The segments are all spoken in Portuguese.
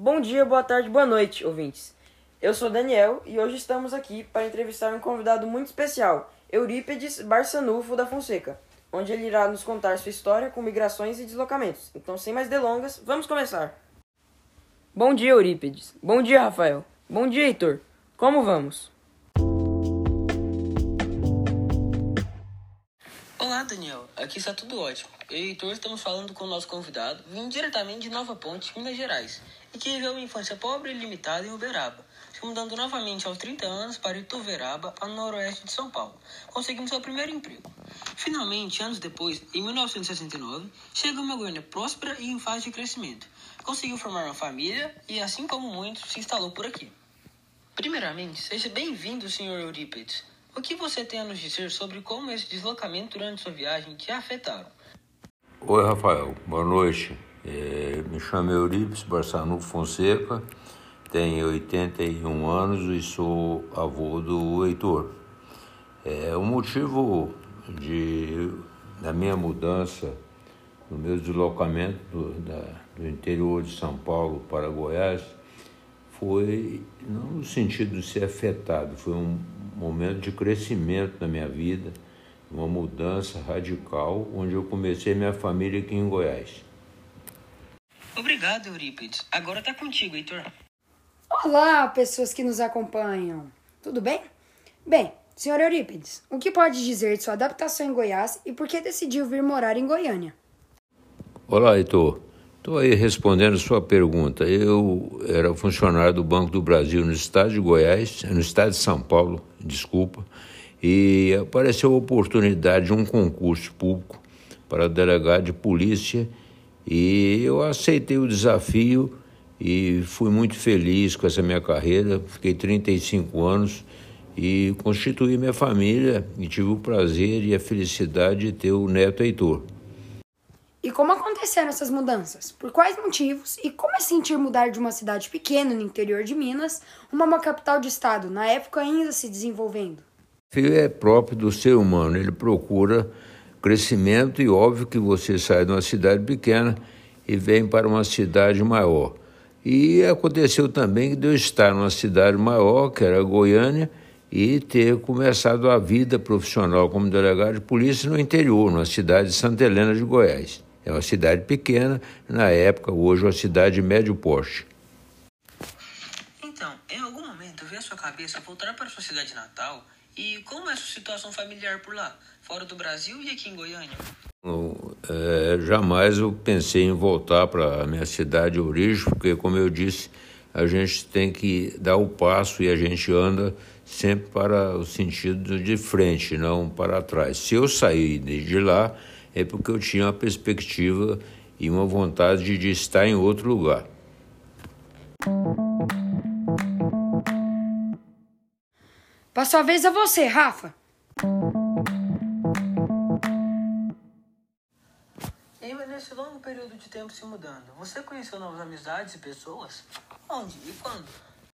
Bom dia, boa tarde, boa noite, ouvintes. Eu sou Daniel e hoje estamos aqui para entrevistar um convidado muito especial, Eurípedes Barçanufo da Fonseca, onde ele irá nos contar sua história com migrações e deslocamentos. Então, sem mais delongas, vamos começar. Bom dia, Eurípedes. Bom dia, Rafael. Bom dia, Heitor. Como vamos? Daniel. Aqui está tudo ótimo. Eu e Heitor estamos falando com o nosso convidado, vindo diretamente de Nova Ponte, Minas Gerais, e que viveu uma infância pobre e limitada em Uberaba, se mudando novamente aos 30 anos para Ituveraba, a noroeste de São Paulo, conseguindo seu primeiro emprego. Finalmente, anos depois, em 1969, chega uma Goiânia próspera e em fase de crescimento. Conseguiu formar uma família e, assim como muitos, se instalou por aqui. Primeiramente, seja bem-vindo, Sr. Eurípides. O que você tem a nos dizer sobre como esse deslocamento durante sua viagem te afetaram? Oi, Rafael. Boa noite. É, me chamo Eurípides Barçanu Fonseca, tenho 81 anos e sou avô do Heitor. É, o motivo de, da minha mudança, no meu deslocamento do, da, do interior de São Paulo para Goiás, foi não no sentido de ser afetado, foi um momento de crescimento na minha vida, uma mudança radical, onde eu comecei minha família aqui em Goiás. Obrigado, Eurípides. Agora tá contigo, Heitor. Olá, pessoas que nos acompanham. Tudo bem? Bem, senhor Eurípides, o que pode dizer de sua adaptação em Goiás e por que decidiu vir morar em Goiânia? Olá, Heitor. Estou aí respondendo sua pergunta. Eu era funcionário do Banco do Brasil no estado de Goiás, no estado de São Paulo, desculpa, e apareceu a oportunidade de um concurso público para delegado de polícia e eu aceitei o desafio e fui muito feliz com essa minha carreira. Fiquei 35 anos e constituí minha família e tive o prazer e a felicidade de ter o neto Heitor. E como aconteceram essas mudanças? Por quais motivos? E como é sentir mudar de uma cidade pequena no interior de Minas uma capital de estado, na época ainda se desenvolvendo? Filho é próprio do ser humano, ele procura crescimento e óbvio que você sai de uma cidade pequena e vem para uma cidade maior. E aconteceu também de eu estar numa cidade maior, que era Goiânia, e ter começado a vida profissional como delegado de polícia no interior, na cidade de Santa Helena de Goiás. É uma cidade pequena, na época, hoje, uma cidade de médio porte. Então, em algum momento veio a sua cabeça voltar para sua cidade natal e como é a sua situação familiar por lá, fora do Brasil e aqui em Goiânia? Eu, é, jamais eu pensei em voltar para a minha cidade de origem, porque, como eu disse, a gente tem que dar o passo e a gente anda sempre para o sentido de frente, não para trás. Se eu sair de lá, é porque eu tinha uma perspectiva e uma vontade de estar em outro lugar. Passou a vez a você, Rafa. E nesse longo período de tempo se mudando, você conheceu novas amizades e pessoas? Onde e quando?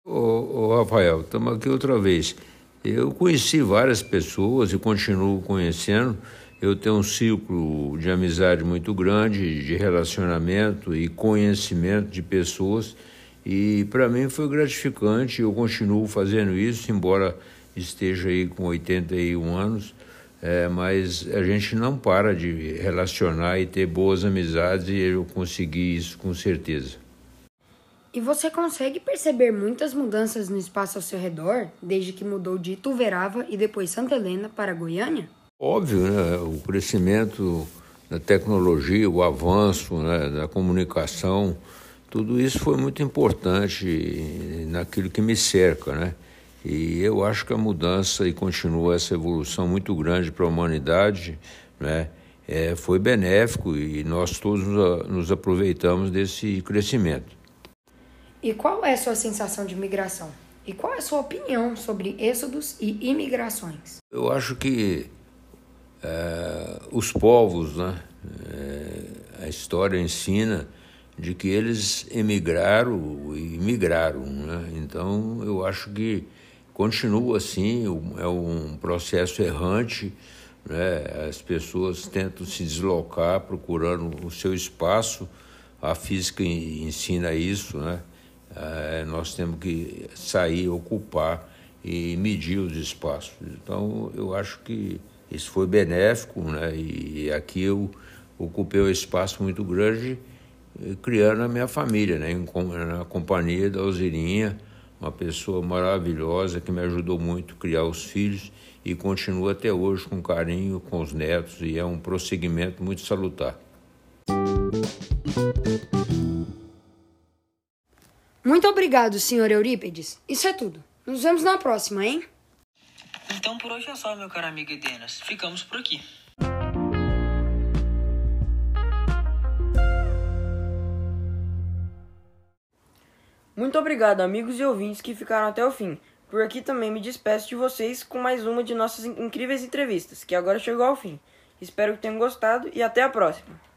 Ô, ô Rafael, estamos aqui outra vez. Eu conheci várias pessoas e continuo conhecendo. Eu tenho um ciclo de amizade muito grande, de relacionamento e conhecimento de pessoas. E para mim foi gratificante. Eu continuo fazendo isso, embora esteja aí com 81 anos. É, mas a gente não para de relacionar e ter boas amizades e eu consegui isso com certeza. E você consegue perceber muitas mudanças no espaço ao seu redor, desde que mudou de Ituverava e depois Santa Helena para Goiânia? Óbvio, né? O crescimento da tecnologia, o avanço né, da comunicação, tudo isso foi muito importante naquilo que me cerca, né? E eu acho que a mudança e continua essa evolução muito grande para a humanidade, né? É, foi benéfico e nós todos nos aproveitamos desse crescimento. E qual é a sua sensação de migração? E qual é a sua opinião sobre êxodos e imigrações? Eu acho que é, os povos, né, é, a história ensina de que eles emigraram e migraram. Né? Então, eu acho que continua assim, é um processo errante. Né? As pessoas tentam se deslocar procurando o seu espaço, a física ensina isso, né? é, nós temos que sair, ocupar e medir os espaços. Então, eu acho que isso foi benéfico, né? E aqui eu ocupei um espaço muito grande, eh, criando a minha família, né? Na companhia da Alzirinha, uma pessoa maravilhosa que me ajudou muito a criar os filhos e continua até hoje com carinho com os netos e é um prosseguimento muito salutar. Muito obrigado, senhor Eurípedes. Isso é tudo. Nos vemos na próxima, hein? Então por hoje é só, meu caro amigo Edenas. Ficamos por aqui. Muito obrigado, amigos e ouvintes que ficaram até o fim. Por aqui também me despeço de vocês com mais uma de nossas incríveis entrevistas, que agora chegou ao fim. Espero que tenham gostado e até a próxima!